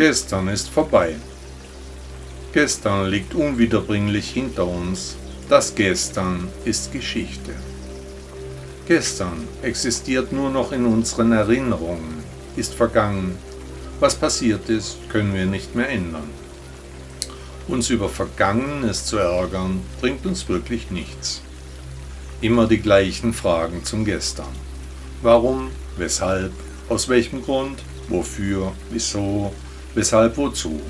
Gestern ist vorbei. Gestern liegt unwiederbringlich hinter uns. Das Gestern ist Geschichte. Gestern existiert nur noch in unseren Erinnerungen, ist vergangen. Was passiert ist, können wir nicht mehr ändern. Uns über Vergangenes zu ärgern, bringt uns wirklich nichts. Immer die gleichen Fragen zum Gestern. Warum? Weshalb? Aus welchem Grund? Wofür? Wieso? Weshalb? Wozu?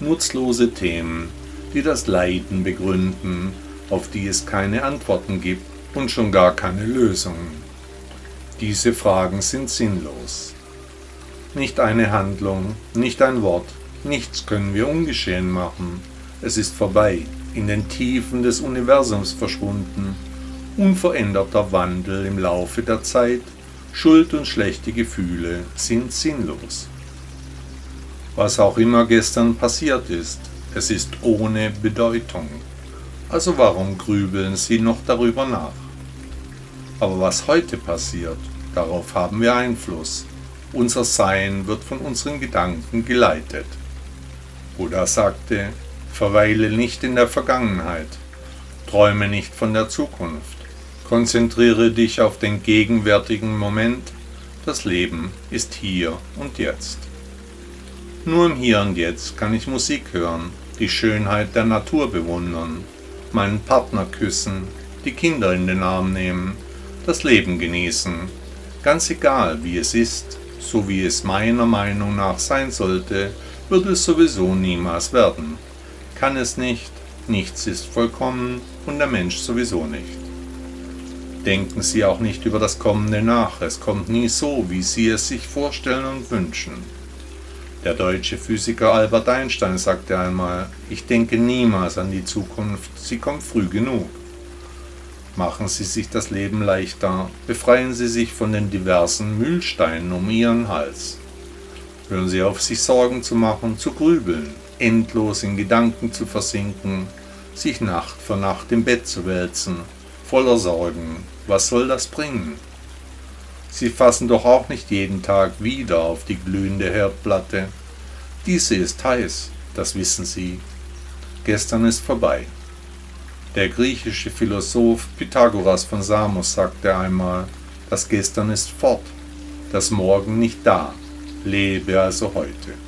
Nutzlose Themen, die das Leiden begründen, auf die es keine Antworten gibt und schon gar keine Lösungen. Diese Fragen sind sinnlos. Nicht eine Handlung, nicht ein Wort, nichts können wir ungeschehen machen. Es ist vorbei, in den Tiefen des Universums verschwunden, unveränderter Wandel im Laufe der Zeit, Schuld und schlechte Gefühle sind sinnlos. Was auch immer gestern passiert ist, es ist ohne Bedeutung. Also warum grübeln Sie noch darüber nach? Aber was heute passiert, darauf haben wir Einfluss. Unser Sein wird von unseren Gedanken geleitet. Buddha sagte, verweile nicht in der Vergangenheit, träume nicht von der Zukunft. Konzentriere dich auf den gegenwärtigen Moment. Das Leben ist hier und jetzt. Nur im Hier und Jetzt kann ich Musik hören, die Schönheit der Natur bewundern, meinen Partner küssen, die Kinder in den Arm nehmen, das Leben genießen, ganz egal wie es ist, so wie es meiner Meinung nach sein sollte, wird es sowieso niemals werden. Kann es nicht, nichts ist vollkommen und der Mensch sowieso nicht denken Sie auch nicht über das Kommende nach. Es kommt nie so, wie Sie es sich vorstellen und wünschen. Der deutsche Physiker Albert Einstein sagte einmal, ich denke niemals an die Zukunft, sie kommt früh genug. Machen Sie sich das Leben leichter, befreien Sie sich von den diversen Mühlsteinen um Ihren Hals. Hören Sie auf, sich Sorgen zu machen, zu grübeln, endlos in Gedanken zu versinken, sich Nacht für Nacht im Bett zu wälzen, voller Sorgen, was soll das bringen? Sie fassen doch auch nicht jeden Tag wieder auf die glühende Herdplatte. Diese ist heiß, das wissen Sie. Gestern ist vorbei. Der griechische Philosoph Pythagoras von Samos sagte einmal, das Gestern ist fort, das Morgen nicht da, lebe also heute.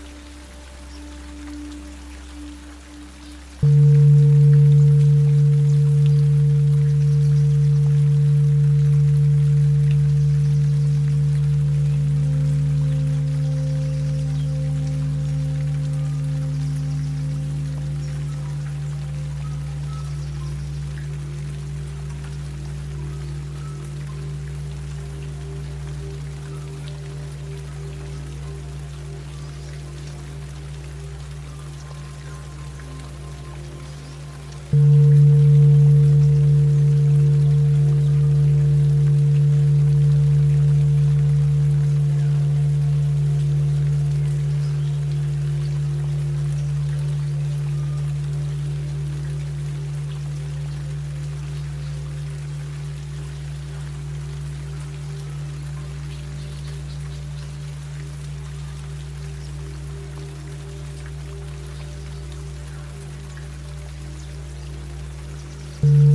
Mm-hmm.